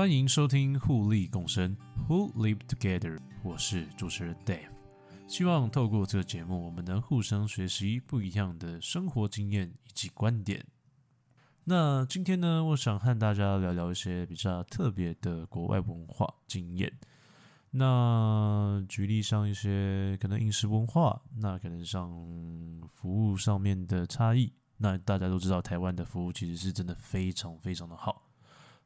欢迎收听互利共生 （Who Live Together），我是主持人 Dave。希望透过这个节目，我们能互相学习不一样的生活经验以及观点。那今天呢，我想和大家聊聊一些比较特别的国外文化经验。那举例像一些可能饮食文化，那可能像服务上面的差异。那大家都知道，台湾的服务其实是真的非常非常的好，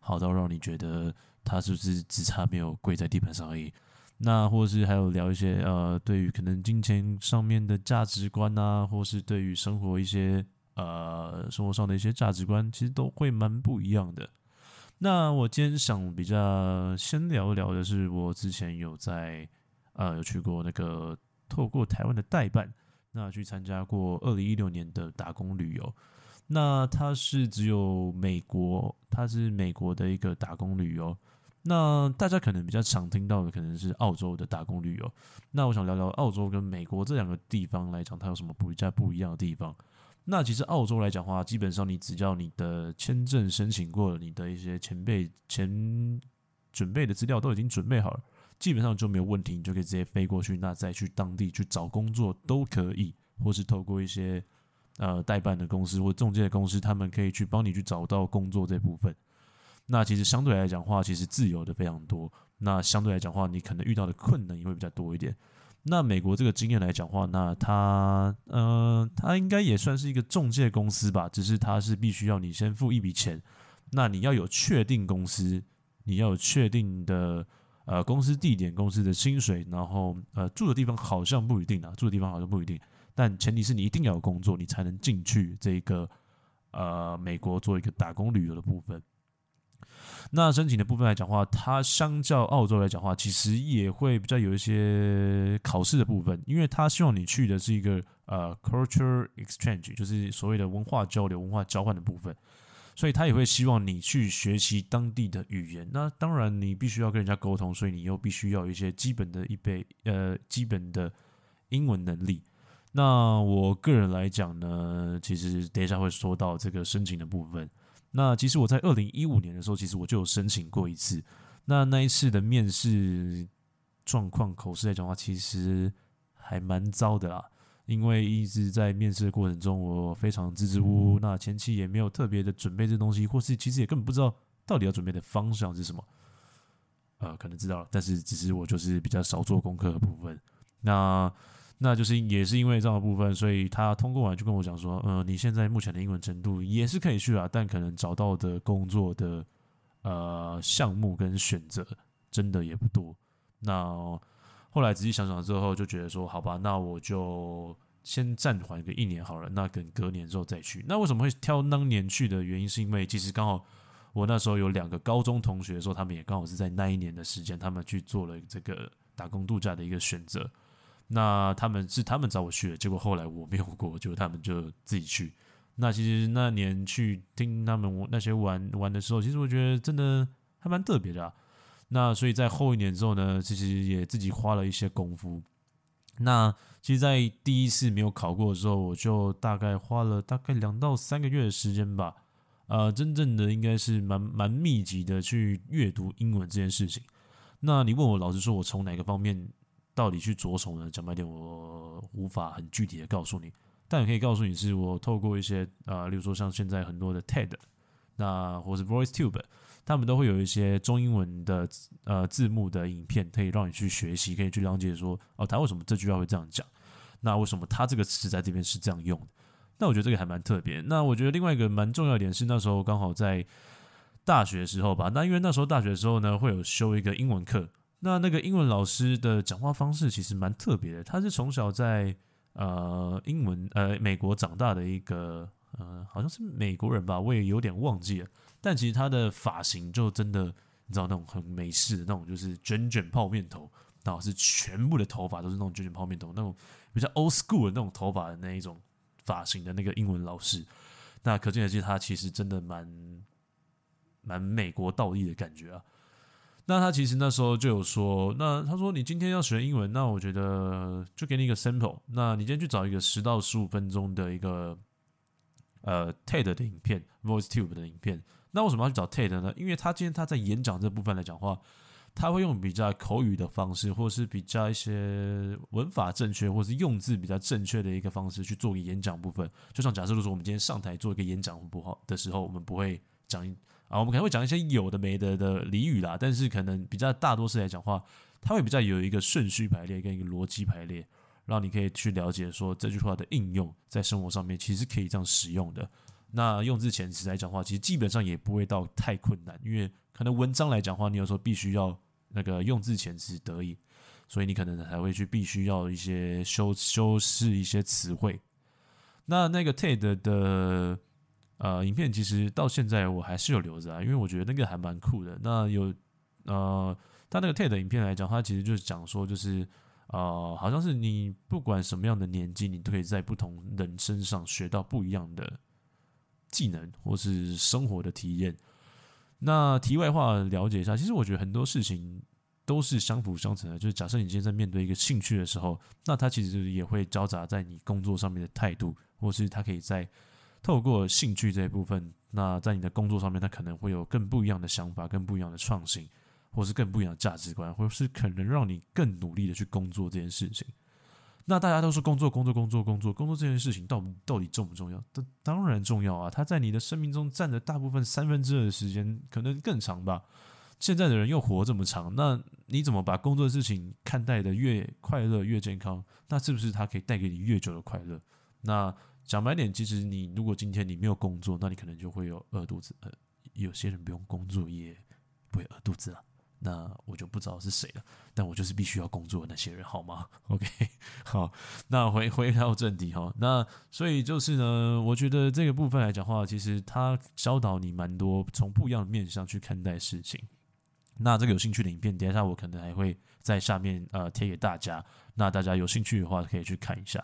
好到让你觉得他是不是只差没有跪在地板上而已。那或是还有聊一些呃，对于可能金钱上面的价值观啊，或是对于生活一些呃生活上的一些价值观，其实都会蛮不一样的。那我今天想比较先聊一聊的是，我之前有在呃有去过那个透过台湾的代办，那去参加过二零一六年的打工旅游。那它是只有美国，它是美国的一个打工旅游。那大家可能比较常听到的可能是澳洲的打工旅游。那我想聊聊澳洲跟美国这两个地方来讲，它有什么不一不一样的地方？那其实澳洲来讲的话，基本上你只要你的签证申请过了，你的一些前辈前准备的资料都已经准备好了，基本上就没有问题，你就可以直接飞过去，那再去当地去找工作都可以，或是透过一些呃代办的公司或中介的公司，他们可以去帮你去找到工作这部分。那其实相对来讲话，其实自由的非常多。那相对来讲话，你可能遇到的困难也会比较多一点。那美国这个经验来讲话，那它呃，它应该也算是一个中介公司吧，只是它是必须要你先付一笔钱，那你要有确定公司，你要有确定的呃公司地点、公司的薪水，然后呃住的地方好像不一定啊，住的地方好像不一定，但前提是你一定要有工作，你才能进去这个呃美国做一个打工旅游的部分。那申请的部分来讲话，它相较澳洲来讲话，其实也会比较有一些考试的部分，因为他希望你去的是一个呃 culture exchange，就是所谓的文化交流、文化交换的部分，所以他也会希望你去学习当地的语言。那当然你必须要跟人家沟通，所以你又必须要有一些基本的一备呃基本的英文能力。那我个人来讲呢，其实等一下会说到这个申请的部分。那其实我在二零一五年的时候，其实我就有申请过一次。那那一次的面试状况、口试来讲的话，其实还蛮糟的啦。因为一直在面试的过程中，我非常支支吾吾。那前期也没有特别的准备这东西，或是其实也根本不知道到底要准备的方向是什么。呃，可能知道了，但是只是我就是比较少做功课的部分。那。那就是也是因为这样的部分，所以他通过完就跟我讲说，嗯，你现在目前的英文程度也是可以去啊，但可能找到的工作的呃项目跟选择真的也不多。那后来仔细想想之后，就觉得说，好吧，那我就先暂缓个一年好了，那等隔年之后再去。那为什么会挑当年去的原因，是因为其实刚好我那时候有两个高中同学说，他们也刚好是在那一年的时间，他们去做了这个打工度假的一个选择。那他们是他们找我去的，结果后来我没有过，就他们就自己去。那其实那年去听他们那些玩玩的时候，其实我觉得真的还蛮特别的。那所以在后一年之后呢，其实也自己花了一些功夫。那其实，在第一次没有考过的时候，我就大概花了大概两到三个月的时间吧。呃，真正的应该是蛮蛮密集的去阅读英文这件事情。那你问我，老实说，我从哪个方面？到底去着手呢？讲白点，我无法很具体的告诉你，但也可以告诉你是我透过一些啊，例如说像现在很多的 TED，那或是 VoiceTube，他们都会有一些中英文的呃字幕的影片，可以让你去学习，可以去了解说哦，他为什么这句话会这样讲？那为什么他这个词在这边是这样用的？那我觉得这个还蛮特别。那我觉得另外一个蛮重要一点是，那时候刚好在大学的时候吧，那因为那时候大学的时候呢，会有修一个英文课。那那个英文老师的讲话方式其实蛮特别的，他是从小在呃英文呃美国长大的一个呃好像是美国人吧，我也有点忘记了。但其实他的发型就真的你知道那种很美式的那种，就是卷卷泡面头，然后是全部的头发都是那种卷卷泡面头，那种比较 old school 的那种头发的那一种发型的那个英文老师。那可见的是他其实真的蛮蛮美国倒立的感觉啊。那他其实那时候就有说，那他说你今天要学英文，那我觉得就给你一个 sample，那你今天去找一个十到十五分钟的一个呃 TED 的影片，VoiceTube 的影片。那为什么要去找 TED 呢？因为他今天他在演讲这部分来讲话，他会用比较口语的方式，或是比较一些文法正确，或是用字比较正确的一个方式去做一个演讲部分。就像假设，如果我们今天上台做一个演讲不好的时候，我们不会讲啊，我们可能会讲一些有的没的的俚语啦，但是可能比较大多数来讲话，它会比较有一个顺序排列跟一个逻辑排列，让你可以去了解说这句话的应用在生活上面其实可以这样使用的。那用字遣词来讲话，其实基本上也不会到太困难，因为可能文章来讲话，你有时候必须要那个用字遣词得意，所以你可能才会去必须要一些修修饰一些词汇。那那个 TED 的呃影片，其实到现在我还是有留着啊，因为我觉得那个还蛮酷的。那有呃，他那个 TED 影片来讲，他其实就是讲说，就是呃，好像是你不管什么样的年纪，你都可以在不同人身上学到不一样的。技能或是生活的体验。那题外话了解一下，其实我觉得很多事情都是相辅相成的。就是假设你今天在面对一个兴趣的时候，那它其实也会交杂在你工作上面的态度，或是它可以在透过兴趣这一部分，那在你的工作上面，他可能会有更不一样的想法、更不一样的创新，或是更不一样的价值观，或是可能让你更努力的去工作这件事情。那大家都是工作，工作，工作，工作，工作这件事情到到底重不重要？当当然重要啊！它在你的生命中占的大部分三分之二的时间，可能更长吧。现在的人又活这么长，那你怎么把工作的事情看待的越快乐、越健康？那是不是它可以带给你越久的快乐？那讲白点，其实你如果今天你没有工作，那你可能就会有饿肚子。呃，有些人不用工作也不会饿肚子啊。那我就不知道是谁了，但我就是必须要工作的那些人，好吗？OK，好，那回 回到正题哈，那所以就是呢，我觉得这个部分来讲话，其实它教导你蛮多从不一样的面向去看待事情。那这个有兴趣的影片，等一下我可能还会在下面呃贴给大家，那大家有兴趣的话可以去看一下。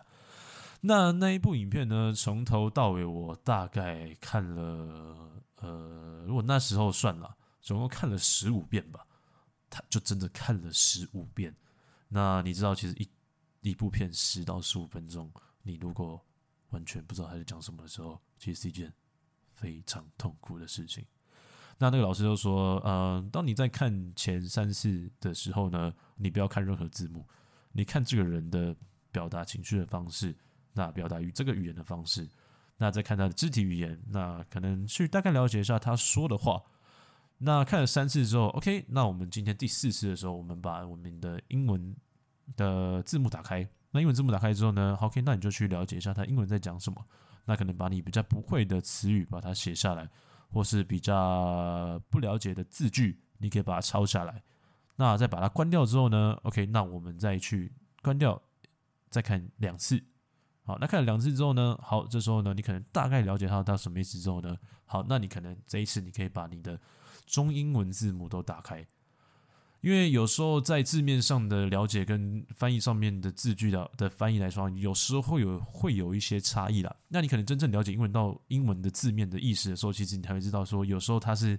那那一部影片呢，从头到尾我大概看了呃，如果那时候算了，总共看了十五遍吧。他就真的看了十五遍，那你知道，其实一一部片十到十五分钟，你如果完全不知道他在讲什么的时候，其实是一件非常痛苦的事情。那那个老师就说，呃，当你在看前三次的时候呢，你不要看任何字幕，你看这个人的表达情绪的方式，那表达于这个语言的方式，那再看他的肢体语言，那可能去大概了解一下他说的话。那看了三次之后，OK，那我们今天第四次的时候，我们把我们的英文的字幕打开。那英文字幕打开之后呢，OK，那你就去了解一下他英文在讲什么。那可能把你比较不会的词语把它写下来，或是比较不了解的字句，你可以把它抄下来。那再把它关掉之后呢，OK，那我们再去关掉，再看两次。好，那看了两次之后呢，好，这时候呢，你可能大概了解它到什么意思之后呢，好，那你可能这一次你可以把你的中英文字母都打开，因为有时候在字面上的了解跟翻译上面的字句的的翻译来说，有时候会有会有一些差异啦。那你可能真正了解英文到英文的字面的意思的时候，其实你才会知道说，有时候它是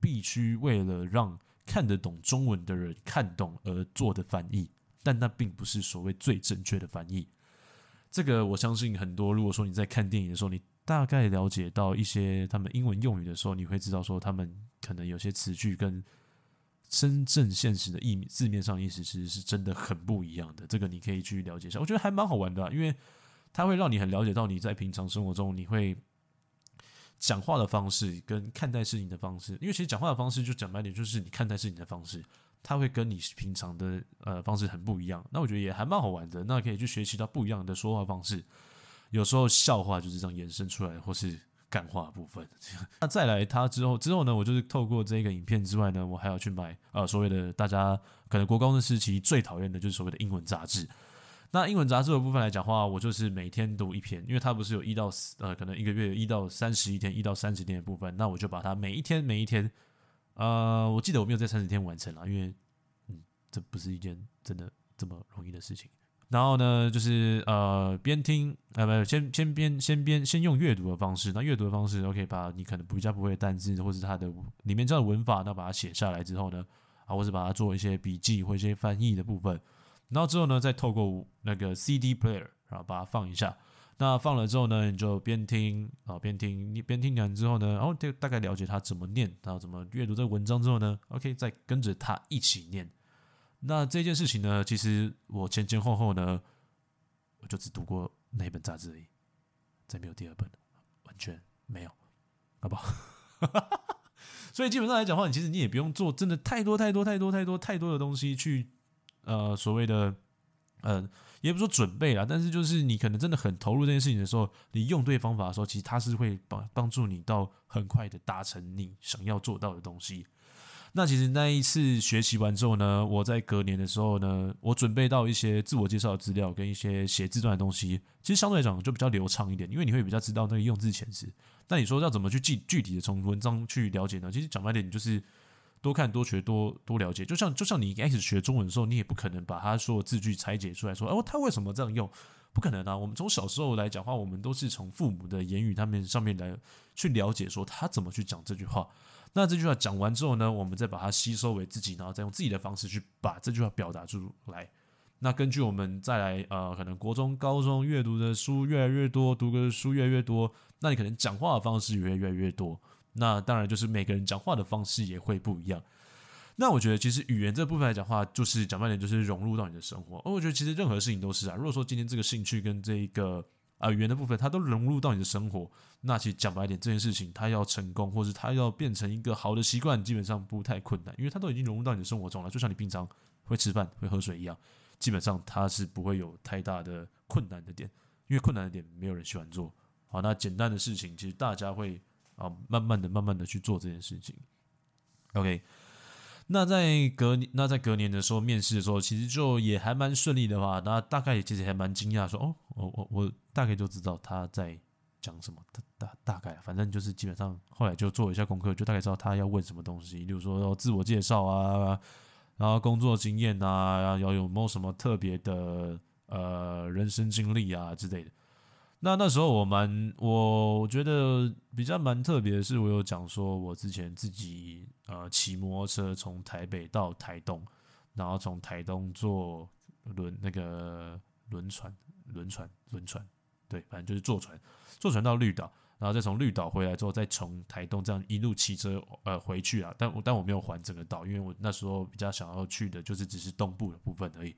必须为了让看得懂中文的人看懂而做的翻译，但那并不是所谓最正确的翻译。这个我相信很多，如果说你在看电影的时候，你大概了解到一些他们英文用语的时候，你会知道说他们可能有些词句跟真正现实的意字面上意思其实是真的很不一样的。这个你可以去了解一下，我觉得还蛮好玩的，因为它会让你很了解到你在平常生活中你会讲话的方式跟看待事情的方式。因为其实讲话的方式就讲白点，就是你看待事情的方式，它会跟你平常的呃方式很不一样。那我觉得也还蛮好玩的，那可以去学习到不一样的说话方式。有时候笑话就是这样衍生出来，或是感化部分。那再来，他之后之后呢？我就是透过这个影片之外呢，我还要去买呃所谓的大家可能国高中时期最讨厌的就是所谓的英文杂志。那英文杂志的部分来讲话，我就是每天读一篇，因为它不是有一到呃可能一个月一到三十一天，一到三十天的部分，那我就把它每一天每一天，呃，我记得我没有在三十天完成了，因为嗯，这不是一件真的这么容易的事情。然后呢，就是呃边听呃不先先边先边先用阅读的方式，那阅读的方式，OK，把你可能比较不会的单字或者它的里面这样的文法，那把它写下来之后呢，啊，或者把它做一些笔记或一些翻译的部分，然后之后呢，再透过那个 CD player，然后把它放一下，那放了之后呢，你就边听啊边听，你边听完之后呢，然后大概了解他怎么念，然后怎么阅读这个文章之后呢，OK，再跟着他一起念。那这件事情呢，其实我前前后后呢，我就只读过那本杂志而已，再没有第二本，完全没有，好不好？所以基本上来讲的话，你其实你也不用做真的太多太多太多太多太多的东西去，呃，所谓的。嗯，也不说准备啦，但是就是你可能真的很投入这件事情的时候，你用对方法的时候，其实它是会帮帮助你到很快的达成你想要做到的东西。那其实那一次学习完之后呢，我在隔年的时候呢，我准备到一些自我介绍的资料跟一些写字段的东西，其实相对来讲就比较流畅一点，因为你会比较知道那个用字遣词。那你说要怎么去记具体的从文章去了解呢？其实讲白点，你就是。多看多学多多了解，就像就像你一开始学中文的时候，你也不可能把他说的字句拆解出来说，哦，他为什么这样用？不可能啊！我们从小时候来讲话，我们都是从父母的言语他们上面来去了解，说他怎么去讲这句话。那这句话讲完之后呢，我们再把它吸收为自己，然后再用自己的方式去把这句话表达出来。那根据我们再来呃，可能国中、高中阅读的书越来越多，读的书越来越多，那你可能讲话的方式也会越来越多。那当然就是每个人讲话的方式也会不一样。那我觉得其实语言这部分来讲话，就是讲白点就是融入到你的生活。而我觉得其实任何事情都是啊。如果说今天这个兴趣跟这一个啊语言的部分，它都融入到你的生活，那其实讲白点这件事情，它要成功，或是它要变成一个好的习惯，基本上不太困难，因为它都已经融入到你的生活中了。就像你平常会吃饭、会喝水一样，基本上它是不会有太大的困难的点，因为困难的点没有人喜欢做。好，那简单的事情，其实大家会。啊，慢慢的、慢慢的去做这件事情。OK，那在隔，那在隔年的时候面试的时候，其实就也还蛮顺利的话，那大概其实还蛮惊讶，说哦，我我我大概就知道他在讲什么，大大大概，反正就是基本上后来就做一下功课，就大概知道他要问什么东西，例如说要自我介绍啊，然后工作经验啊，要有没有什么特别的呃人生经历啊之类的。那那时候我蛮，我觉得比较蛮特别的是，我有讲说我之前自己呃骑摩托车从台北到台东，然后从台东坐轮那个轮船，轮船，轮船，对，反正就是坐船，坐船到绿岛，然后再从绿岛回来之后，再从台东这样一路骑车呃回去啊，但我但我没有环整个岛，因为我那时候比较想要去的就是只是东部的部分而已。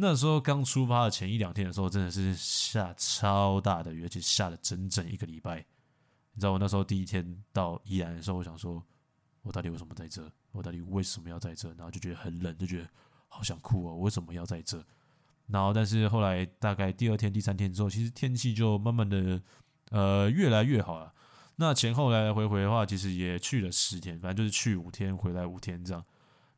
那时候刚出发的前一两天的时候，真的是下超大的雨，而且下了整整一个礼拜。你知道我那时候第一天到宜兰的时候，我想说，我到底为什么在这？我到底为什么要在这？然后就觉得很冷，就觉得好想哭哦！我为什么要在这？然后，但是后来大概第二天、第三天之后，其实天气就慢慢的呃越来越好了。那前后来来回回的话，其实也去了十天，反正就是去五天，回来五天这样。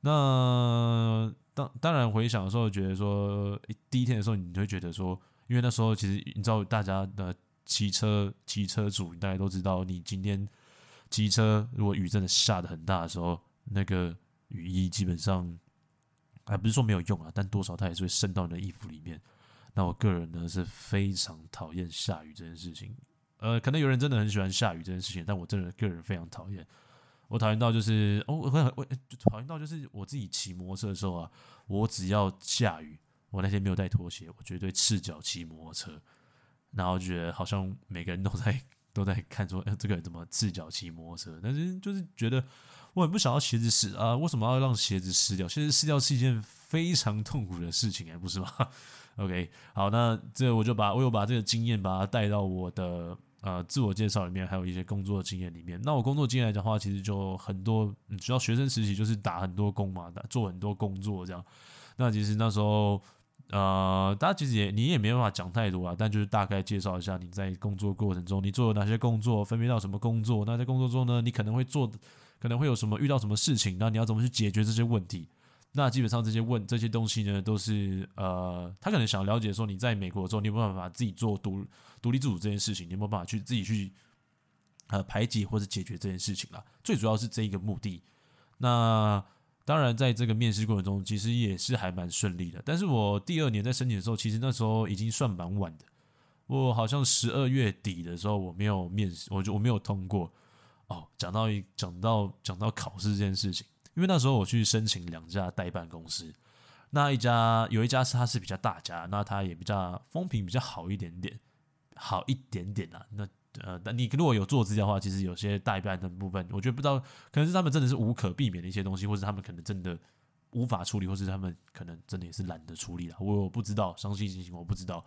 那当当然回想的时候，觉得说第一天的时候，你会觉得说，因为那时候其实你知道，大家的骑车骑车主，大家都知道，你今天骑车如果雨真的下的很大的时候，那个雨衣基本上还不是说没有用啊，但多少它也是会渗到你的衣服里面。那我个人呢是非常讨厌下雨这件事情，呃，可能有人真的很喜欢下雨这件事情，但我真的个人非常讨厌。我讨厌到就是哦，我我就讨厌到就是我自己骑摩托车的时候啊，我只要下雨，我那天没有带拖鞋，我绝对赤脚骑摩托车，然后觉得好像每个人都在都在看说，哎，这个人怎么赤脚骑摩托车？但是就是觉得我很不想要鞋子湿啊，为什么要让鞋子湿掉？其实湿掉是一件非常痛苦的事情，哎，不是吗？OK，好，那这我就把我有把这个经验把它带到我的。呃，自我介绍里面还有一些工作经验里面。那我工作经验来讲的话，其实就很多，主要学生时期就是打很多工嘛，打做很多工作这样。那其实那时候，呃，大家其实也你也没办法讲太多啊，但就是大概介绍一下你在工作过程中你做了哪些工作，分别到什么工作。那在工作中呢，你可能会做，可能会有什么遇到什么事情，那你要怎么去解决这些问题？那基本上这些问这些东西呢，都是呃，他可能想了解说你在美国之后，你有没有办法自己做独独立自主这件事情，你有没有办法去自己去呃排解或者解决这件事情啦。最主要是这一个目的。那当然，在这个面试过程中，其实也是还蛮顺利的。但是我第二年在申请的时候，其实那时候已经算蛮晚的。我好像十二月底的时候，我没有面试，我就我没有通过。哦，讲到一讲到讲到考试这件事情。因为那时候我去申请两家代办公司，那一家有一家是它是比较大家，那它也比较风评比较好一点点。好一点点啦。那呃，那你如果有做资料的话，其实有些代办的部分，我觉得不知道，可能是他们真的是无可避免的一些东西，或者他们可能真的无法处理，或是他们可能真的也是懒得处理了。我我不知道，详细情我不知道。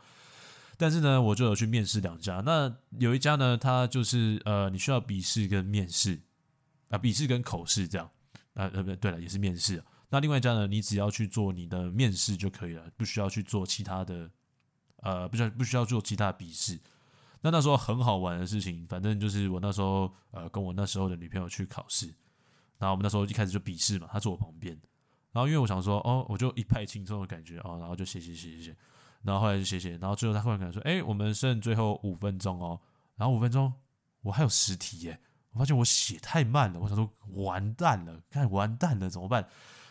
但是呢，我就有去面试两家。那有一家呢，它就是呃，你需要笔试跟面试啊，笔试跟口试这样啊，呃，不对了，也是面试。那另外一家呢，你只要去做你的面试就可以了，不需要去做其他的，呃，不需要不需要做其他的笔试。那那时候很好玩的事情，反正就是我那时候呃，跟我那时候的女朋友去考试，然后我们那时候一开始就笔试嘛，她坐我旁边，然后因为我想说，哦，我就一派轻松的感觉哦，然后就写写写写写。然后后来就写写，然后最后她忽然跟我说：“哎，我们剩最后五分钟哦。”然后五分钟，我还有十题耶！我发现我写太慢了，我想说完蛋了，看完蛋了怎么办？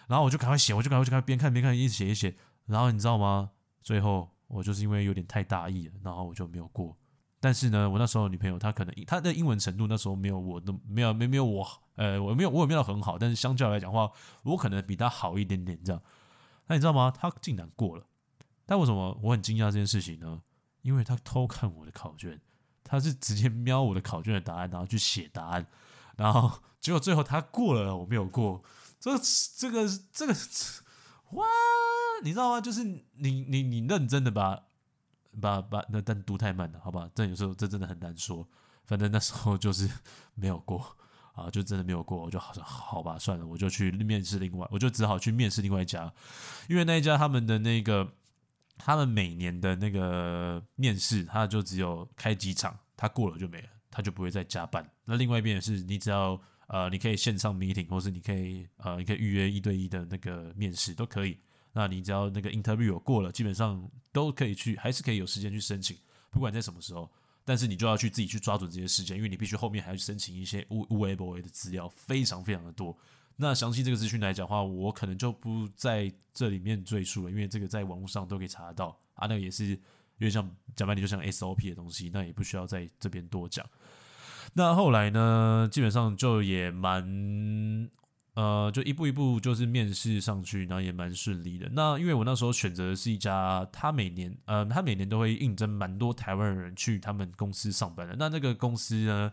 然后我就赶快写，我就赶快就赶快边看边看，一直写一写。然后你知道吗？最后我就是因为有点太大意了，然后我就没有过。但是呢，我那时候女朋友她可能她的英文程度那时候没有我的没有没没有我呃我没有我也没有很好，但是相较来讲话，我可能比她好一点点这样。那你知道吗？她竟然过了。但为什么我很惊讶这件事情呢？因为她偷看我的考卷，他是直接瞄我的考卷的答案，然后去写答案，然后结果最后他过了，我没有过。这这个这个哇，你知道吗？就是你你你认真的把把把那但读太慢了，好吧？这有时候这真的很难说。反正那时候就是没有过啊，就真的没有过。我就好好吧，算了，我就去面试另外，我就只好去面试另外一家，因为那一家他们的那个。他们每年的那个面试，他就只有开几场，他过了就没了，他就不会再加班。那另外一边也是，你只要呃，你可以线上 meeting，或是你可以呃，你可以预约一对一的那个面试都可以。那你只要那个 interview 过了，基本上都可以去，还是可以有时间去申请，不管在什么时候。但是你就要去自己去抓准这些时间，因为你必须后面还要去申请一些 U U A B O A 的资料，非常非常的多。那详细这个资讯来讲的话，我可能就不在这里面赘述了，因为这个在网络上都可以查得到啊。那个也是有点像讲白点，就像 SOP 的东西，那也不需要在这边多讲。那后来呢，基本上就也蛮呃，就一步一步就是面试上去，然后也蛮顺利的。那因为我那时候选择的是一家，他每年呃，他每年都会应征蛮多台湾人去他们公司上班的。那那个公司呢？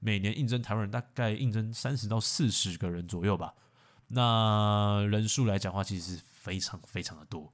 每年应征台湾人大概应征三十到四十个人左右吧，那人数来讲话其实是非常非常的多，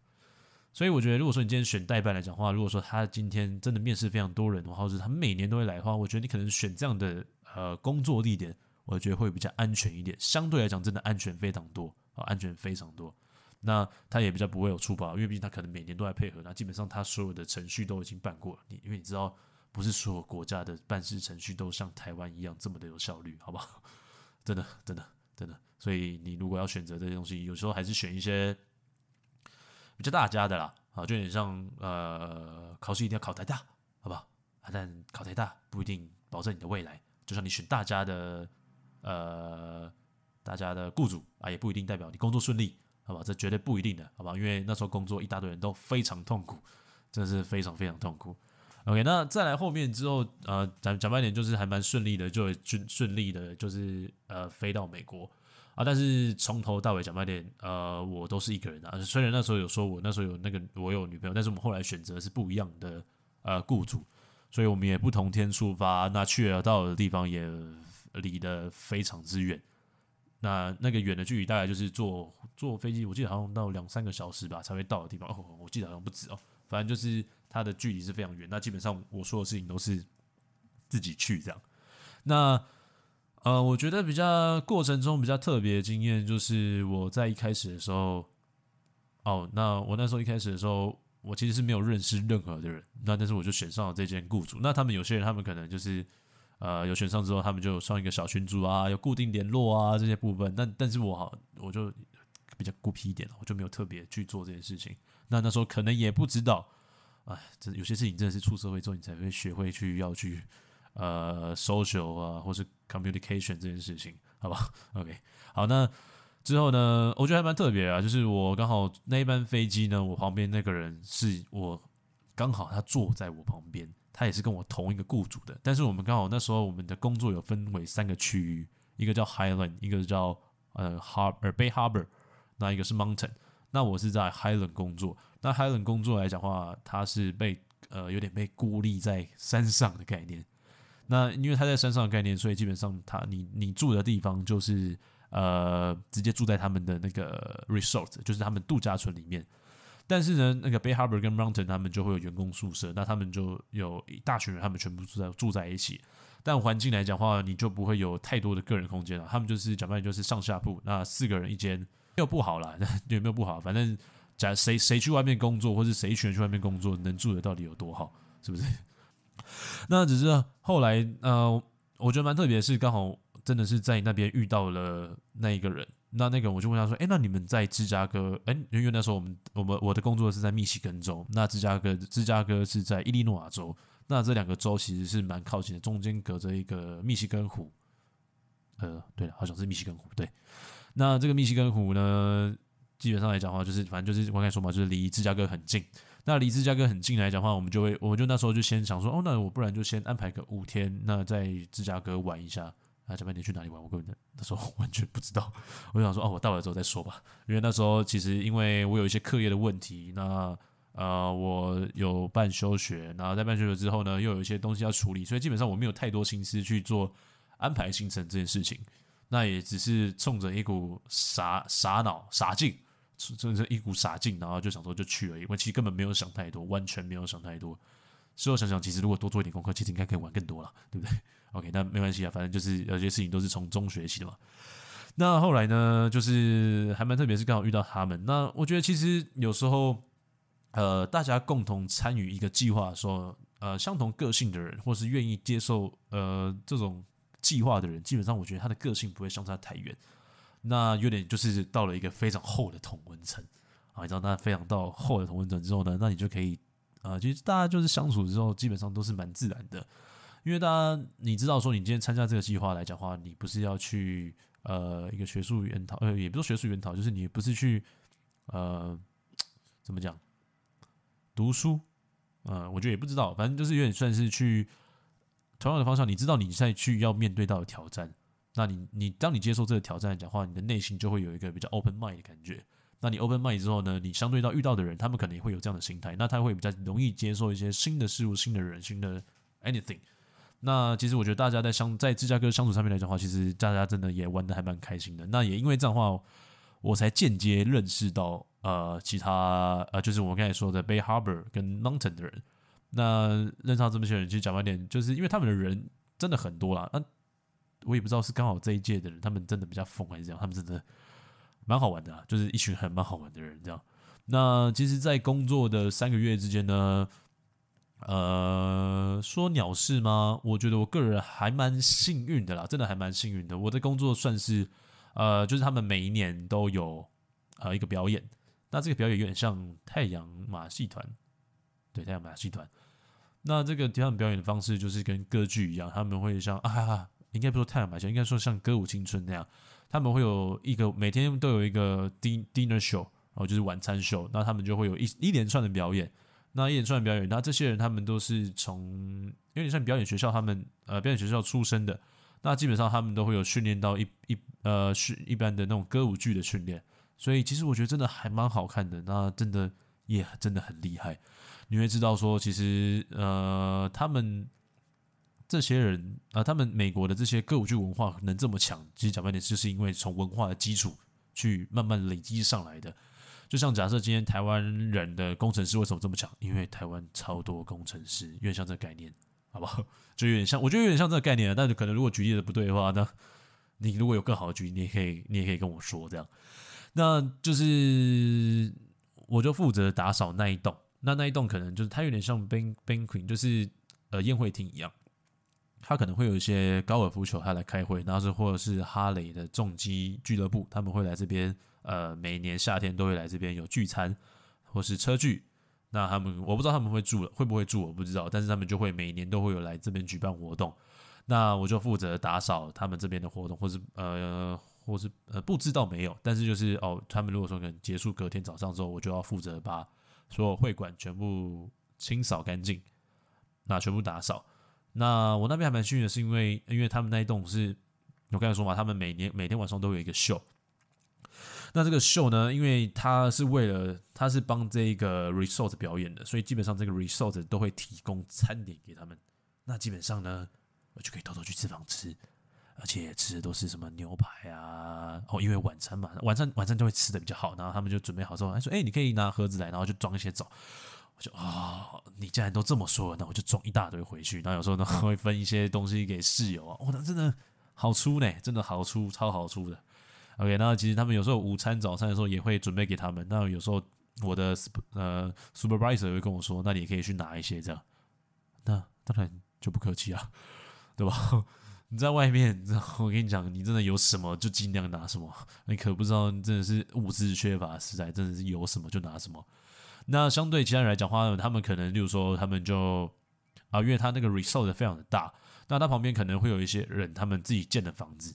所以我觉得如果说你今天选代办来讲话，如果说他今天真的面试非常多人的话，或者他每年都会来的话，我觉得你可能选这样的呃工作地点，我觉得会比较安全一点，相对来讲真的安全非常多啊，安全非常多。那他也比较不会有出包，因为毕竟他可能每年都在配合，那基本上他所有的程序都已经办过了，你因为你知道。不是所有国家的办事程序都像台湾一样这么的有效率，好不好？真的，真的，真的。所以你如果要选择这些东西，有时候还是选一些比较大家的啦，啊，就有点像呃，考试一定要考台大，好不好？啊，但考台大不一定保证你的未来，就像你选大家的呃，大家的雇主啊，也不一定代表你工作顺利，好吧？这绝对不一定的，好吧？因为那时候工作一大堆人都非常痛苦，真的是非常非常痛苦。OK，那再来后面之后，呃，讲讲白点就是还蛮顺利的，就顺顺利的，就是呃飞到美国啊。但是从头到尾讲白点，呃，我都是一个人啊。虽然那时候有说我那时候有那个我有女朋友，但是我们后来选择是不一样的呃雇主，所以我们也不同天出发，那去了到的地方也离得非常之远。那那个远的距离大概就是坐坐飞机，我记得好像到两三个小时吧才会到的地方。哦，我记得好像不止哦，反正就是。它的距离是非常远，那基本上我说的事情都是自己去这样。那呃，我觉得比较过程中比较特别的经验，就是我在一开始的时候，哦，那我那时候一开始的时候，我其实是没有认识任何的人，那但是我就选上了这间雇主。那他们有些人，他们可能就是呃，有选上之后，他们就上一个小群组啊，有固定联络啊这些部分。但但是我好，我就比较孤僻一点我就没有特别去做这件事情。那那时候可能也不知道。哎，这有些事情真的是出社会之后你才会学会去要去呃 social 啊，或是 communication 这件事情，好吧？OK，好，那之后呢，我觉得还蛮特别啊，就是我刚好那一班飞机呢，我旁边那个人是我刚好他坐在我旁边，他也是跟我同一个雇主的，但是我们刚好那时候我们的工作有分为三个区域，一个叫 Highland，一个叫呃 Har Bay Harbor，那一个是 Mountain。那我是在 Highland 工作。那 Highland 工作来讲话，他是被呃有点被孤立在山上的概念。那因为他在山上的概念，所以基本上他你你住的地方就是呃直接住在他们的那个 resort，就是他们度假村里面。但是呢，那个 Bay Harbor 跟 Mountain 他们就会有员工宿舍，那他们就有一大群人，他们全部住在住在一起。但环境来讲话，你就不会有太多的个人空间了。他们就是讲白就是上下铺，那四个人一间，没有不好啦，有没有不好？反正假谁谁去外面工作，或是谁一群人去外面工作，能住的到底有多好？是不是？那只是后来，呃，我觉得蛮特别的是，刚好真的是在那边遇到了那一个人。那那个我就问他说：“哎，那你们在芝加哥？哎，因为那时候我们我们我的工作是在密西根州，那芝加哥芝加哥是在伊利诺瓦州。那这两个州其实是蛮靠近的，中间隔着一个密西根湖。呃，对了，好像是密西根湖。对，那这个密西根湖呢，基本上来讲的话，就是反正就是我刚才说嘛，就是离芝加哥很近。那离芝加哥很近来讲的话，我们就会，我们就那时候就先想说，哦，那我不然就先安排个五天，那在芝加哥玩一下。”啊，小半年去哪里玩？我根本那时候完全不知道。我想说，哦，我到了之后再说吧。因为那时候其实因为我有一些课业的问题，那呃，我有办休学，然后在办休学之后呢，又有一些东西要处理，所以基本上我没有太多心思去做安排行程这件事情。那也只是冲着一股傻傻脑傻劲，真的是一股傻劲，然后就想说就去而已。我其实根本没有想太多，完全没有想太多。事后想想，其实如果多做一点功课，其实应该可以玩更多了，对不对？OK，那没关系啊，反正就是有些事情都是从中学习的嘛。那后来呢，就是还蛮特别，是刚好遇到他们。那我觉得其实有时候，呃，大家共同参与一个计划，说呃相同个性的人，或是愿意接受呃这种计划的人，基本上我觉得他的个性不会相差太远。那有点就是到了一个非常厚的同温层啊，你知道，那非常到厚的同温层之后呢，那你就可以啊，其实大家就是相处之后，基本上都是蛮自然的。因为大家你知道说，你今天参加这个计划来讲话，你不是要去呃一个学术研讨，呃也不是学术研讨，就是你不是去呃怎么讲读书，呃我觉得也不知道，反正就是有点算是去同样的方向。你知道你在去要面对到的挑战，那你你当你接受这个挑战来讲话，你的内心就会有一个比较 open mind 的感觉。那你 open mind 之后呢，你相对到遇到的人，他们可能也会有这样的心态，那他会比较容易接受一些新的事物、新的人、新的 anything。那其实我觉得大家在相在芝加哥相处上面来讲的话，其实大家真的也玩的还蛮开心的。那也因为这样的话，我才间接认识到呃其他呃就是我刚才说的 Bay Harbor 跟 Mountain 的人。那认识到这么些人，其实讲白点，就是因为他们的人真的很多啦。那我也不知道是刚好这一届的人，他们真的比较疯还是这样，他们真的蛮好玩的，就是一群很蛮好玩的人这样。那其实，在工作的三个月之间呢。呃，说鸟事吗？我觉得我个人还蛮幸运的啦，真的还蛮幸运的。我的工作算是，呃，就是他们每一年都有呃一个表演，那这个表演有点像太阳马戏团，对，太阳马戏团。那这个他们表演的方式就是跟歌剧一样，他们会像啊，应该不说太阳马戏团，应该说像歌舞青春那样，他们会有一个每天都有一个 dinner show，然后就是晚餐秀，那他们就会有一一连串的表演。那一连串的表演，那这些人他们都是从有点像表演学校，他们呃表演学校出身的，那基本上他们都会有训练到一一呃是一般的那种歌舞剧的训练，所以其实我觉得真的还蛮好看的，那真的也真的很厉害。你会知道说，其实呃他们这些人啊，他们美国的这些歌舞剧文化能这么强，其实讲白点就是因为从文化的基础去慢慢累积上来的。就像假设今天台湾人的工程师为什么这么强？因为台湾超多工程师，有点像这个概念，好不好？就有点像，我觉得有点像这个概念。但是可能如果举例的不对的话，那你如果有更好的举例，你也可以，你也可以跟我说这样。那就是我就负责打扫那一栋，那那一栋可能就是它有点像 ban banquet，就是呃宴会厅一样，它可能会有一些高尔夫球他来开会，然后是或者是哈雷的重机俱乐部，他们会来这边。呃，每年夏天都会来这边有聚餐或是车聚，那他们我不知道他们会住了会不会住，我不知道，但是他们就会每年都会有来这边举办活动，那我就负责打扫他们这边的活动，或是呃，或是呃，不知道没有，但是就是哦，他们如果说可能结束隔天早上之后，我就要负责把所有会馆全部清扫干净，那全部打扫。那我那边还蛮幸运的是，因为因为他们那一栋是我刚才说嘛，他们每年每天晚上都有一个秀。那这个秀呢，因为他是为了他是帮这个 resort 表演的，所以基本上这个 resort 都会提供餐点给他们。那基本上呢，我就可以偷偷去吃房吃，而且吃的都是什么牛排啊。哦，因为晚餐嘛，晚餐晚餐就会吃的比较好。然后他们就准备好之后，还说：“哎，你可以拿盒子来，然后就装一些走。”我就啊，你既然都这么说了，那我就装一大堆回去。然后有时候呢，会分一些东西给室友啊。哇，那真的好粗呢，真的好粗，超好粗的。OK，那其实他们有时候午餐、早餐的时候也会准备给他们。那有时候我的呃 supervisor 会跟我说：“那你也可以去拿一些这样。”那当然就不客气啊，对吧？你在外面，我跟你讲，你真的有什么就尽量拿什么。你可不知道，你真的是物资缺乏时代，真的是有什么就拿什么。那相对其他人来讲话，他们可能就是说，他们就啊，因为他那个 resort 非常的大，那他旁边可能会有一些人，他们自己建的房子。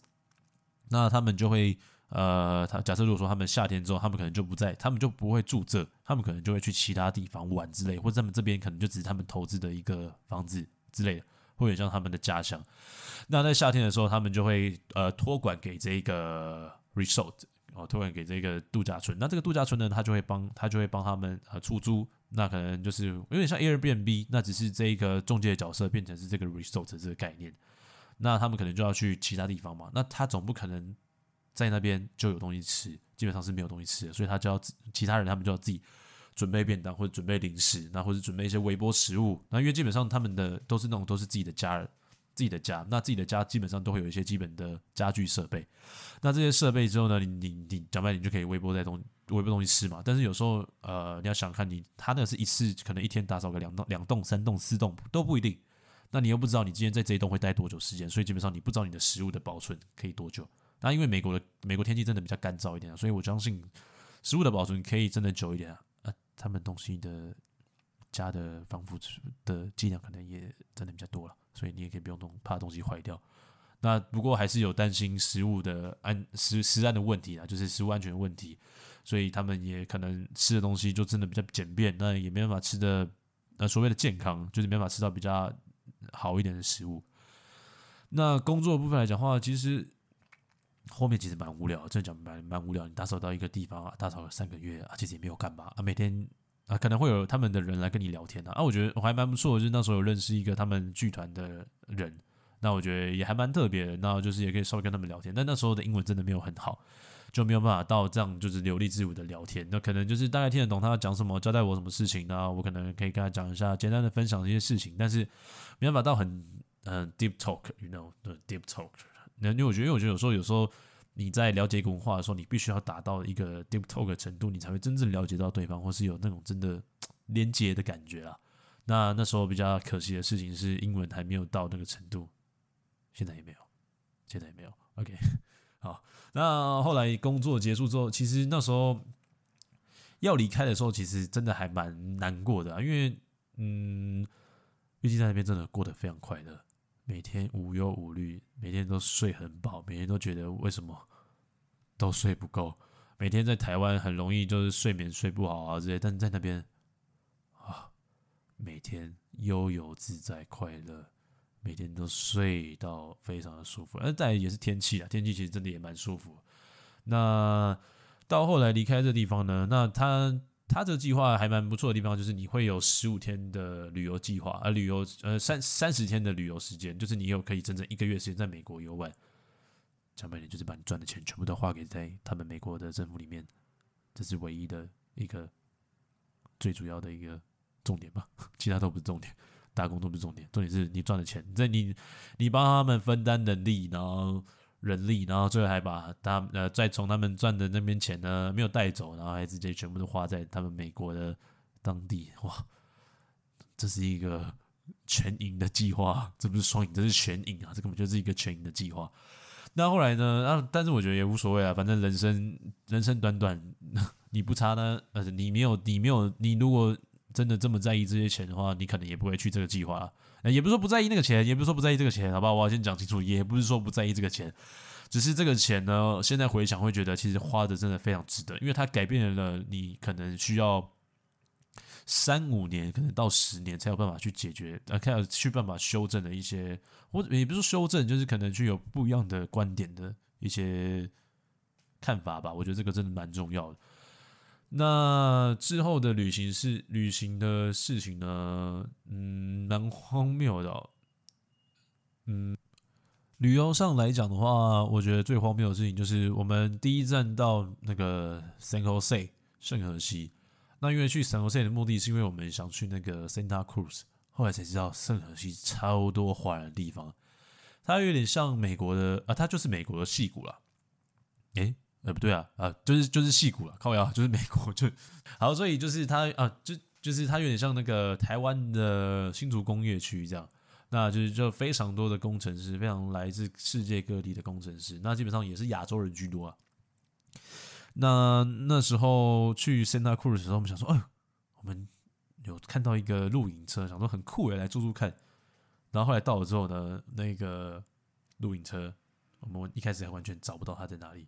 那他们就会，呃，他假设如果说他们夏天之后，他们可能就不在，他们就不会住这，他们可能就会去其他地方玩之类，或者他们这边可能就只是他们投资的一个房子之类的，或者像他们的家乡。那在夏天的时候，他们就会呃托管给这个 resort，哦，托管给这个度假村。那这个度假村呢，他就会帮他就会帮他们呃出租，那可能就是有点像 Airbnb，那只是这一个中介的角色变成是这个 resort 这个概念。那他们可能就要去其他地方嘛？那他总不可能在那边就有东西吃，基本上是没有东西吃的，所以他就要其他人他们就要自己准备便当或者准备零食，那或者准备一些微波食物。那因为基本上他们的都是那种都是自己的家人，自己的家，那自己的家基本上都会有一些基本的家具设备。那这些设备之后呢，你你你讲白你就可以微波在东微波东西吃嘛。但是有时候呃，你要想看你他那是一次可能一天打扫个两栋两栋三栋四栋都不一定。那你又不知道你今天在这一栋会待多久时间，所以基本上你不知道你的食物的保存可以多久。那因为美国的美国天气真的比较干燥一点，所以我相信食物的保存可以真的久一点啊。他们东西的加的防腐的剂量可能也真的比较多了，所以你也可以不用东怕东西坏掉。那不过还是有担心食物的安食食安的问题啊，就是食物安全问题，所以他们也可能吃的东西就真的比较简便，那也没办法吃的呃所谓的健康，就是没办法吃到比较。好一点的食物。那工作部分来讲话，其实后面其实蛮无聊，真的讲蛮蛮无聊。你打扫到一个地方啊，打扫了三个月啊，其实也没有干嘛啊。每天啊，可能会有他们的人来跟你聊天啊。啊，我觉得我还蛮不错，就是那时候有认识一个他们剧团的人，那我觉得也还蛮特别的。那就是也可以稍微跟他们聊天，但那时候的英文真的没有很好。就没有办法到这样就是流利自如的聊天，那可能就是大概听得懂他要讲什么，交代我什么事情，那我可能可以跟他讲一下，简单的分享这些事情，但是没办法到很嗯 deep talk，you know，对 deep talk。那因为我觉得，因为我觉得有时候有时候你在了解一个文化的时候，你必须要达到一个 deep talk 的程度，你才会真正了解到对方，或是有那种真的连接的感觉啊。那那时候比较可惜的事情是，英文还没有到那个程度，现在也没有，现在也没有。OK。好，那后来工作结束之后，其实那时候要离开的时候，其实真的还蛮难过的，因为嗯，毕竟在那边真的过得非常快乐，每天无忧无虑，每天都睡很饱，每天都觉得为什么都睡不够，每天在台湾很容易就是睡眠睡不好啊这些，但在那边啊，每天悠游自在快乐。每天都睡到非常的舒服，而再也是天气啊，天气其实真的也蛮舒服。那到后来离开这地方呢，那他他这个计划还蛮不错的地方，就是你会有十五天的旅游计划，而旅游呃三三十天的旅游时间，就是你有可以整整一个月时间在美国游玩。讲白点，就是把你赚的钱全部都花给在他们美国的政府里面，这是唯一的一个最主要的一个重点吧，其他都不是重点。打工都不是重点，重点是你赚的钱，在你你帮他们分担能力，然后人力，然后最后还把他呃再从他们赚的那边钱呢没有带走，然后还直接全部都花在他们美国的当地，哇，这是一个全赢的计划，这不是双赢，这是全赢啊，这根本就是一个全赢的计划。那后来呢？啊，但是我觉得也无所谓啊，反正人生人生短短，你不差呢，呃，你没有你没有你如果。真的这么在意这些钱的话，你可能也不会去这个计划。也不是说不在意那个钱，也不是说不在意这个钱，好不好？我要先讲清楚，也不是说不在意这个钱，只是这个钱呢，现在回想会觉得其实花的真的非常值得，因为它改变了你可能需要三五年，可能到十年才有办法去解决，呃，看去办法修正的一些，或者也不是说修正，就是可能去有不一样的观点的一些看法吧。我觉得这个真的蛮重要的。那之后的旅行是旅行的事情呢，嗯，蛮荒谬的。嗯，旅游上来讲的话，我觉得最荒谬的事情就是我们第一站到那个 San Jose 圣荷西。那因为去 San Jose 的目的是因为我们想去那个 Santa Cruz，后来才知道圣荷西超多华人地方，它有点像美国的啊，它就是美国的戏骨了。诶。呃，不对啊，啊，就是就是戏骨了，靠腰就是美国就好，所以就是它啊，就就是它有点像那个台湾的新竹工业区这样，那就是就非常多的工程师，非常来自世界各地的工程师，那基本上也是亚洲人居多啊。那那时候去 Santa Cruz 的时候，我们想说，哎，我们有看到一个露营车，想说很酷诶，来住住看。然后后来到了之后呢，那个露营车，我们一开始还完全找不到它在哪里。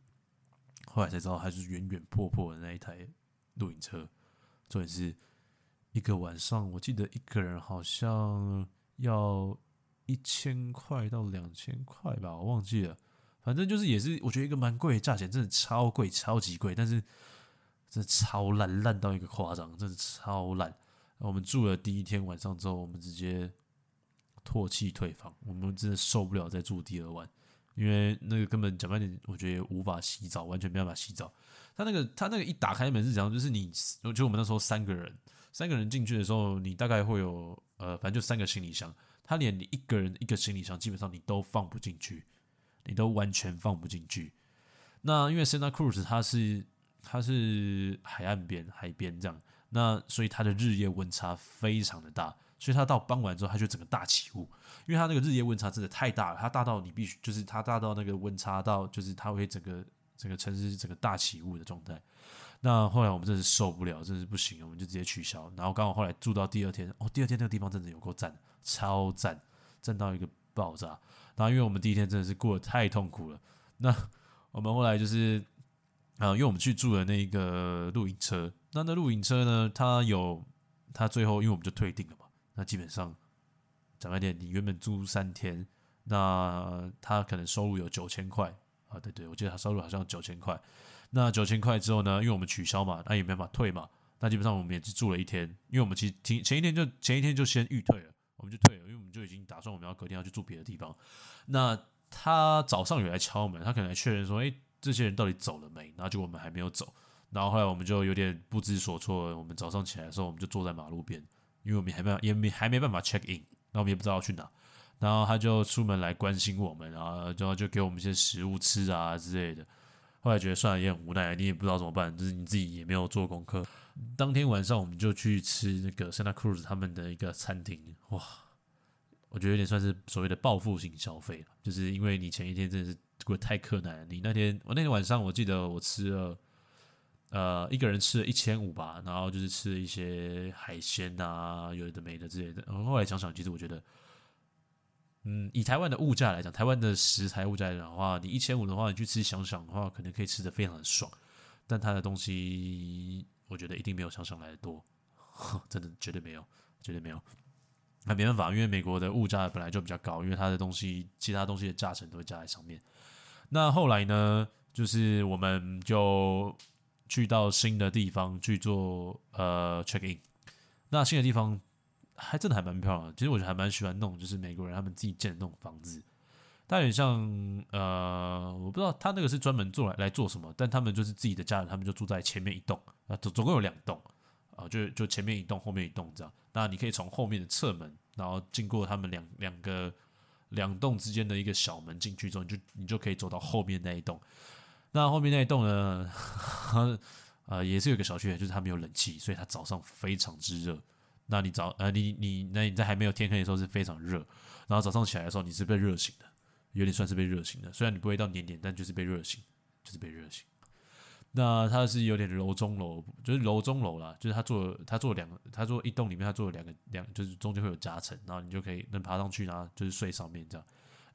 后来才知道，它是远远破破的那一台露营车。重点是一个晚上，我记得一个人好像要一千块到两千块吧，我忘记了。反正就是也是，我觉得一个蛮贵的价钱，真的超贵，超级贵。但是真的超烂，烂到一个夸张，真的超烂。我们住了第一天晚上之后，我们直接唾弃退房，我们真的受不了再住第二晚。因为那个根本讲白点，我觉得无法洗澡，完全没办法洗澡。他那个他那个一打开门是怎样？就是你，就我们那时候三个人，三个人进去的时候，你大概会有呃，反正就三个行李箱。他连你一个人一个行李箱，基本上你都放不进去，你都完全放不进去。那因为 Santa Cruz 它是它是海岸边海边这样，那所以它的日夜温差非常的大。所以它到傍晚之后，它就整个大起雾，因为它那个日夜温差真的太大了，它大到你必须就是它大到那个温差到就是它会整个整个城市整个大起雾的状态。那后来我们真是受不了，真是不行，我们就直接取消。然后刚好后来住到第二天，哦，第二天那个地方真的有够赞，超赞，赞到一个爆炸。然后因为我们第一天真的是过得太痛苦了，那我们后来就是啊，因为我们去住了那个露营车，那那露营车呢，它有它最后因为我们就退订了嘛。那基本上，讲白点，你原本租三天，那他可能收入有九千块啊，对对，我记得他收入好像九千块。那九千块之后呢，因为我们取消嘛，那也没办法退嘛，那基本上我们也是住了一天，因为我们其实前前一天就前一天就先预退了，我们就退了，因为我们就已经打算我们要隔天要去住别的地方。那他早上有来敲门，他可能来确认说，哎，这些人到底走了没？然后就我们还没有走，然后后来我们就有点不知所措，我们早上起来的时候，我们就坐在马路边。因为我们还没也没还没办法 check in，那我们也不知道去哪，然后他就出门来关心我们，然后然后就给我们一些食物吃啊之类的。后来觉得算了，也很无奈，你也不知道怎么办，就是你自己也没有做功课。当天晚上我们就去吃那个 Santa Cruz 他们的一个餐厅，哇，我觉得有点算是所谓的报复性消费了，就是因为你前一天真的是过得太困难了，你那天我那天晚上我记得我吃了。呃，一个人吃了一千五吧，然后就是吃了一些海鲜啊，有的没的之类的。然后后来想想，其实我觉得，嗯，以台湾的物价来讲，台湾的食材物价来讲的话，你一千五的话，你去吃想想的话，可能可以吃的非常的爽。但它的东西，我觉得一定没有想想来的多，真的绝对没有，绝对没有。那没办法，因为美国的物价本来就比较高，因为它的东西，其他东西的价钱都会加在上面。那后来呢，就是我们就。去到新的地方去做呃 check in，那新的地方还真的还蛮漂亮的。其实我觉得还蛮喜欢那种就是美国人他们自己建的那种房子，它有点像呃，我不知道他那个是专门做来来做什么，但他们就是自己的家人，他们就住在前面一栋啊，总总共有两栋啊，就就前面一栋，后面一栋这样。那你可以从后面的侧门，然后经过他们两两个两栋之间的一个小门进去之后，你就你就可以走到后面那一栋。那后面那一栋呢？呃，也是有个小缺点，就是它没有冷气，所以它早上非常之热。那你早呃，你你那你在还没有天黑的时候是非常热，然后早上起来的时候你是被热醒的，有点算是被热醒的。虽然你不会到黏黏，但就是被热醒，就是被热醒。那它是有点楼中楼，就是楼中楼啦，就是它做它做两个，它做一栋里面它做了两个两，就是中间会有夹层，然后你就可以能爬上去，然后就是睡上面这样。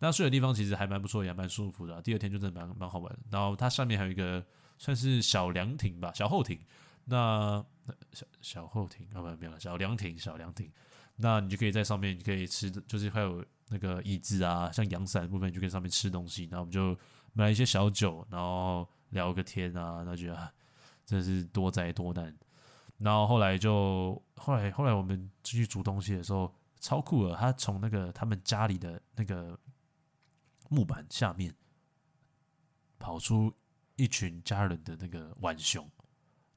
那睡的地方其实还蛮不错，也蛮舒服的。第二天就真的蛮蛮好玩。然后它上面还有一个算是小凉亭吧，小后亭。那小小后亭啊，不没有小凉亭，小凉亭。那你就可以在上面，你可以吃，就是还有那个椅子啊，像阳伞部分，你就可以上面吃东西。然后我们就买一些小酒，然后聊个天啊，那觉得真的是多灾多难。然后后来就后来后来我们继续煮东西的时候，超酷的，他从那个他们家里的那个木板下面跑出一群家人的那个浣熊，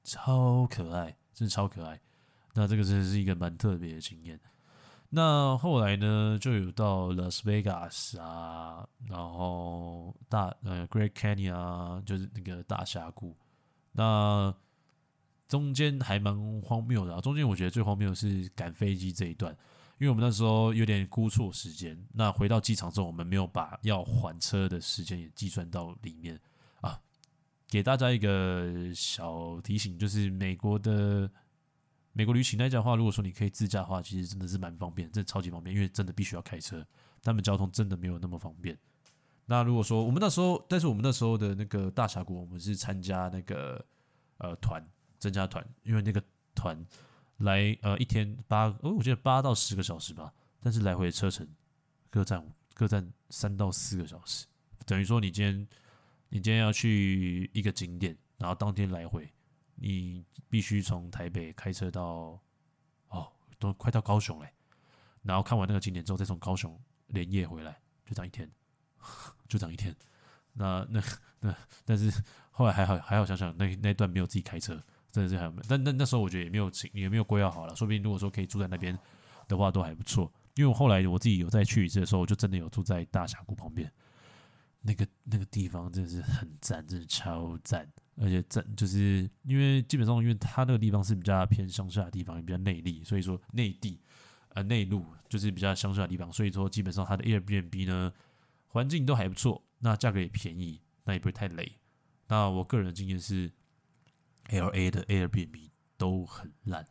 超可爱，真的超可爱。那这个真的是一个蛮特别的经验。那后来呢，就有到 Las Vegas 啊，然后大呃 Great Canyon 啊，就是那个大峡谷。那中间还蛮荒谬的，中间我觉得最荒谬的是赶飞机这一段，因为我们那时候有点估错时间。那回到机场之后，我们没有把要还车的时间也计算到里面啊。给大家一个小提醒，就是美国的。美国旅行来讲的话，如果说你可以自驾的话，其实真的是蛮方便，真的超级方便，因为真的必须要开车，他们交通真的没有那么方便。那如果说我们那时候，但是我们那时候的那个大峡谷，我们是参加那个呃团增加团，因为那个团来呃一天八哦，我记得八到十个小时吧，但是来回车程各站各站三到四个小时，等于说你今天你今天要去一个景点，然后当天来回。你必须从台北开车到，哦，都快到高雄嘞，然后看完那个景点之后，再从高雄连夜回来，就这样一天，就这样一天。那那那，但是后来还好还好，想想那那段没有自己开车，真的是还但那那时候我觉得也没有也没有规划好了，说不定如果说可以住在那边的话，都还不错。因为我后来我自己有再去一次的时候，我就真的有住在大峡谷旁边，那个那个地方真的是很赞，真的超赞。而且赞就是因为基本上，因为它那个地方是比较偏乡下的地方，也比较内力，所以说内地呃内陆就是比较乡下的地方，所以说基本上它的 Airbnb 呢环境都还不错，那价格也便宜，那也不会太累。那我个人的经验是，LA 的 Airbnb 都很烂，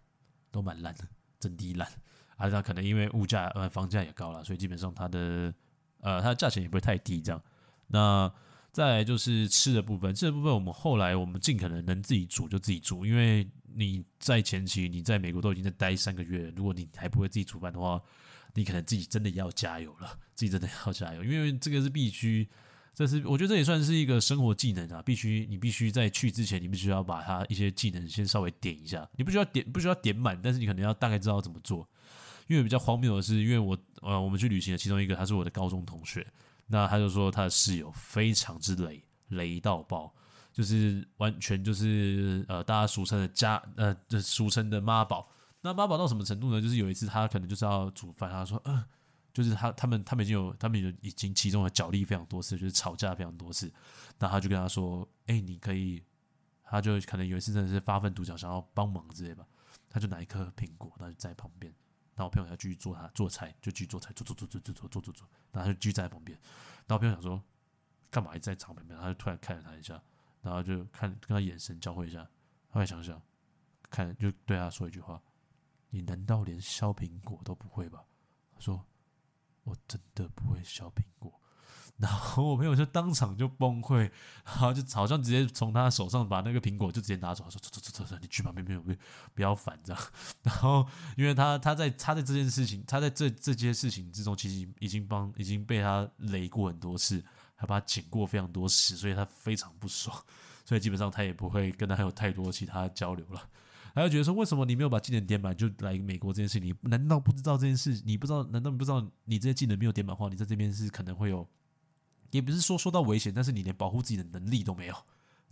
都蛮烂的，真的烂。而且可能因为物价呃房价也高了，所以基本上它的呃它的价钱也不会太低这样。那再来就是吃的部分，吃的部分我们后来我们尽可能能自己煮就自己煮，因为你在前期你在美国都已经在待三个月，如果你还不会自己煮饭的话，你可能自己真的要加油了，自己真的要加油，因为这个是必须，这是我觉得这也算是一个生活技能啊，必须你必须在去之前，你必须要把它一些技能先稍微点一下，你不需要点不需要点满，但是你可能要大概知道怎么做，因为比较荒谬的是，因为我呃我们去旅行的其中一个他是我的高中同学。那他就说他的室友非常之雷，雷到爆，就是完全就是呃大家俗称的家呃这俗称的妈宝。那妈宝到什么程度呢？就是有一次他可能就是要煮饭，他说嗯，就是他他们他们已经有他们有已经其中的角力非常多次，就是吵架非常多次。那他就跟他说，哎，你可以，他就可能有一次真的是发愤图强，想要帮忙之类吧，他就拿一颗苹果，他就在旁边。然后我朋友要继续做他做菜，就继续做菜，做做做做做做做做做，然后他就继续在旁边。然后我朋友想说，干嘛一直在旁边？他就突然看了他一下，然后就看跟他眼神交汇一下。后来想想，看就对他说一句话：“你难道连削苹果都不会吧？”他说：“我真的不会削苹果。”然后我朋友就当场就崩溃，然后就好像直接从他手上把那个苹果就直接拿走，说走走走走走，你去旁边，没有，不不要烦这样。然后因为他他在他在这件事情，他在这这件事情之中，其实已经帮已经被他雷过很多次，还把他剪过非常多次，所以他非常不爽，所以基本上他也不会跟他有太多其他交流了。他就觉得说，为什么你没有把技能点满就来美国这件事？你难道不知道这件事？你不知道？难道你不知道你这些技能没有点满的话，你在这边是可能会有。也不是说说到危险，但是你连保护自己的能力都没有，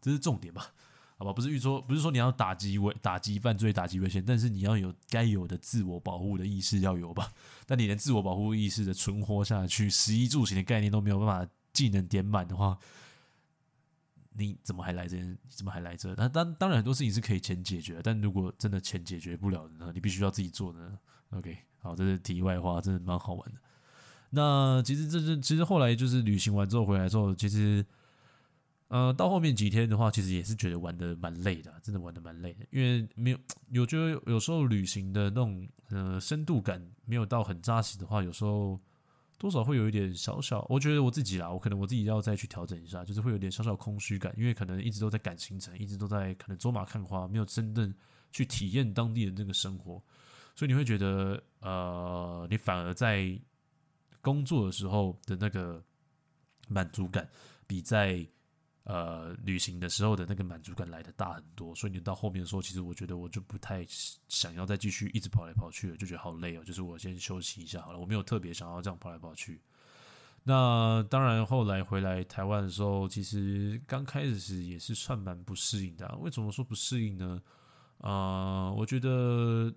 这是重点吧？好吧，不是预说，不是说你要打击危、打击犯罪、打击危险，但是你要有该有的自我保护的意识要有吧？但你连自我保护意识的存活下去，食衣住行的概念都没有办法技能点满的话，你怎么还来这？你怎么还来这？那当当然很多事情是可以钱解决，但如果真的钱解决不了的呢？你必须要自己做呢。OK，好，这是题外话，真的蛮好玩的。那其实这是其实后来就是旅行完之后回来之后，其实呃到后面几天的话，其实也是觉得玩的蛮累的，真的玩的蛮累的，因为没有有觉得有时候旅行的那种呃深度感没有到很扎实的话，有时候多少会有一点小小，我觉得我自己啦，我可能我自己要再去调整一下，就是会有点小小空虚感，因为可能一直都在赶行程，一直都在可能走马看花，没有真正去体验当地的那个生活，所以你会觉得呃你反而在。工作的时候的那个满足感，比在呃旅行的时候的那个满足感来的大很多。所以你到后面的时候，其实我觉得我就不太想要再继续一直跑来跑去了，就觉得好累哦。就是我先休息一下好了，我没有特别想要这样跑来跑去。那当然，后来回来台湾的时候，其实刚开始是也是算蛮不适应的。为什么说不适应呢？啊，我觉得，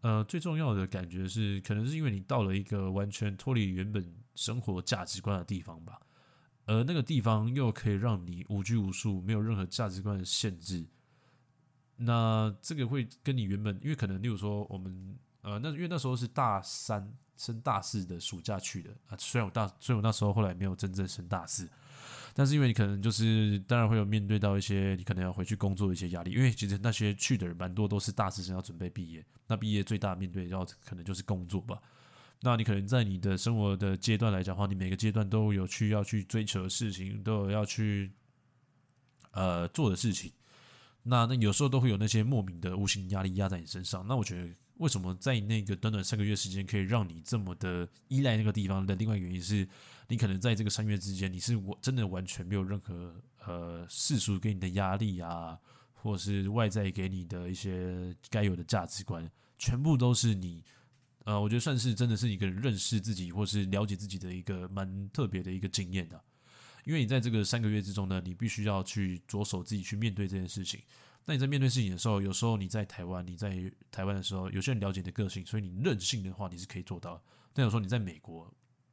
呃，最重要的感觉是，可能是因为你到了一个完全脱离原本生活价值观的地方吧，而那个地方又可以让你无拘无束，没有任何价值观的限制。那这个会跟你原本，因为可能，例如说，我们，呃，那因为那时候是大三。升大四的暑假去的啊，虽然我大，虽然我那时候后来没有真正升大四，但是因为你可能就是当然会有面对到一些你可能要回去工作的一些压力，因为其实那些去的人蛮多都是大四生要准备毕业，那毕业最大面对要可能就是工作吧。那你可能在你的生活的阶段来讲的话，你每个阶段都有去要去追求的事情，都有要去呃做的事情。那那有时候都会有那些莫名的无形压力压在你身上。那我觉得。为什么在那个短短三个月时间可以让你这么的依赖那个地方的另外原因是，你可能在这个三月之间，你是我真的完全没有任何呃世俗给你的压力啊，或是外在给你的一些该有的价值观，全部都是你呃，我觉得算是真的是一个认识自己或是了解自己的一个蛮特别的一个经验的。因为你在这个三个月之中呢，你必须要去着手自己去面对这件事情。那你在面对事情的时候，有时候你在台湾，你在台湾的时候，有些人了解你的个性，所以你任性的话，你是可以做到。但有时候你在美国，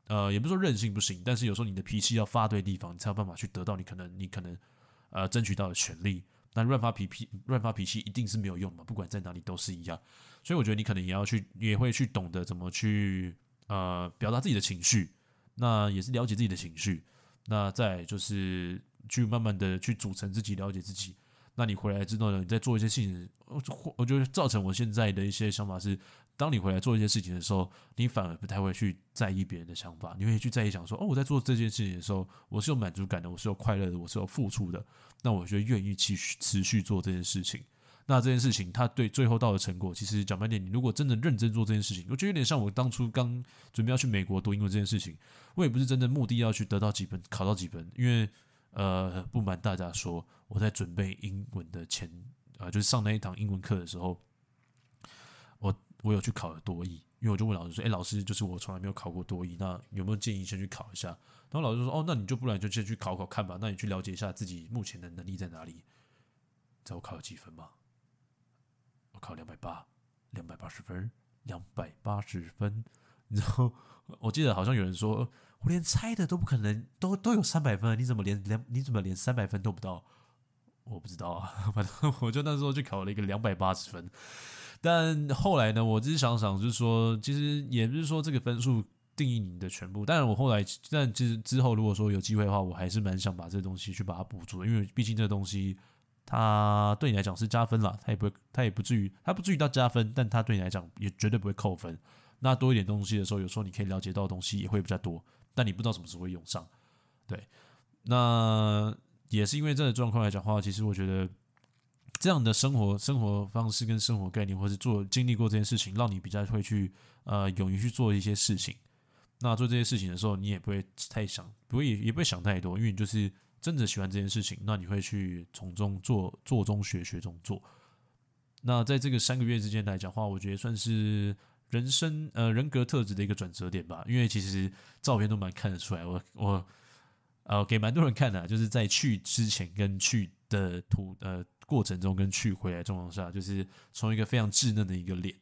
呃，也不是说任性不行，但是有时候你的脾气要发对地方，你才有办法去得到你可能你可能呃争取到的权利。那乱发脾气，乱发脾气一定是没有用的，不管在哪里都是一样。所以我觉得你可能也要去，也会去懂得怎么去呃表达自己的情绪，那也是了解自己的情绪。那再就是去慢慢的去组成自己，了解自己。那你回来之后呢？你在做一些事情，我我觉得造成我现在的一些想法是：当你回来做一些事情的时候，你反而不太会去在意别人的想法，你会去在意想说：哦，我在做这件事情的时候，我是有满足感的，我是有快乐的，我是有付出的。那我就愿意去持续做这件事情。那这件事情，他对最后到的成果，其实讲白点，你如果真的认真做这件事情，我觉得有点像我当初刚准备要去美国读英文这件事情，我也不是真的目的要去得到几分，考到几分，因为。呃，不瞒大家说，我在准备英文的前，呃，就是上那一堂英文课的时候，我我有去考了多译，因为我就问老师说，哎，老师，就是我从来没有考过多译，那有没有建议先去考一下？然后老师说，哦，那你就不然就先去考考看吧，那你去了解一下自己目前的能力在哪里。知道我考了几分吗？我考两百八，两百八十分，两百八十分。然后我记得好像有人说。我连猜的都不可能，都都有三百分，你怎么连连你怎么连三百分都不到？我不知道啊，反正我就那时候就考了一个两百八十分，但后来呢，我只是想想，就是说，其实也不是说这个分数定义你的全部。但是我后来，但其实之后如果说有机会的话，我还是蛮想把这东西去把它补足，因为毕竟这东西它对你来讲是加分了，它也不会，它也不至于，它不至于到加分，但它对你来讲也绝对不会扣分。那多一点东西的时候，有时候你可以了解到的东西也会比较多。但你不知道什么时候会用上，对，那也是因为这个状况来讲话，其实我觉得这样的生活生活方式跟生活概念，或是做经历过这件事情，让你比较会去呃勇于去做一些事情。那做这些事情的时候，你也不会太想，不会也不会想太多，因为你就是真的喜欢这件事情，那你会去从中做做中学，学中做。那在这个三个月之间来讲话，我觉得算是。人生呃人格特质的一个转折点吧，因为其实照片都蛮看得出来，我我呃给蛮多人看的，就是在去之前跟去的途呃过程中跟去回来状况下，就是从一个非常稚嫩的一个脸，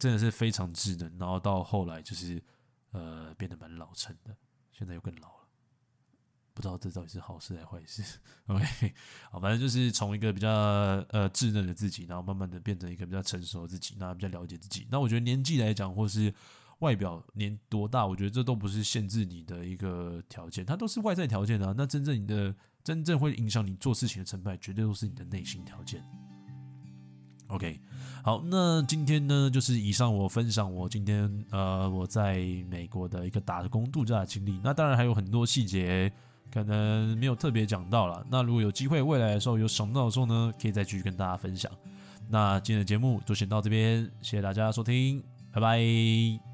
真的是非常稚嫩，然后到后来就是呃变得蛮老成的，现在又更老了。不知道这到底是好事还是坏事。OK，好，反正就是从一个比较呃稚嫩的自己，然后慢慢的变成一个比较成熟的自己，那比较了解自己。那我觉得年纪来讲，或是外表年多大，我觉得这都不是限制你的一个条件，它都是外在条件啊。那真正你的真正会影响你做事情的成败，绝对都是你的内心条件。OK，好，那今天呢，就是以上我分享我今天呃我在美国的一个打工度假的经历。那当然还有很多细节。可能没有特别讲到了，那如果有机会未来的时候有想到的时候呢，可以再继续跟大家分享。那今天的节目就先到这边，谢谢大家收听，拜拜。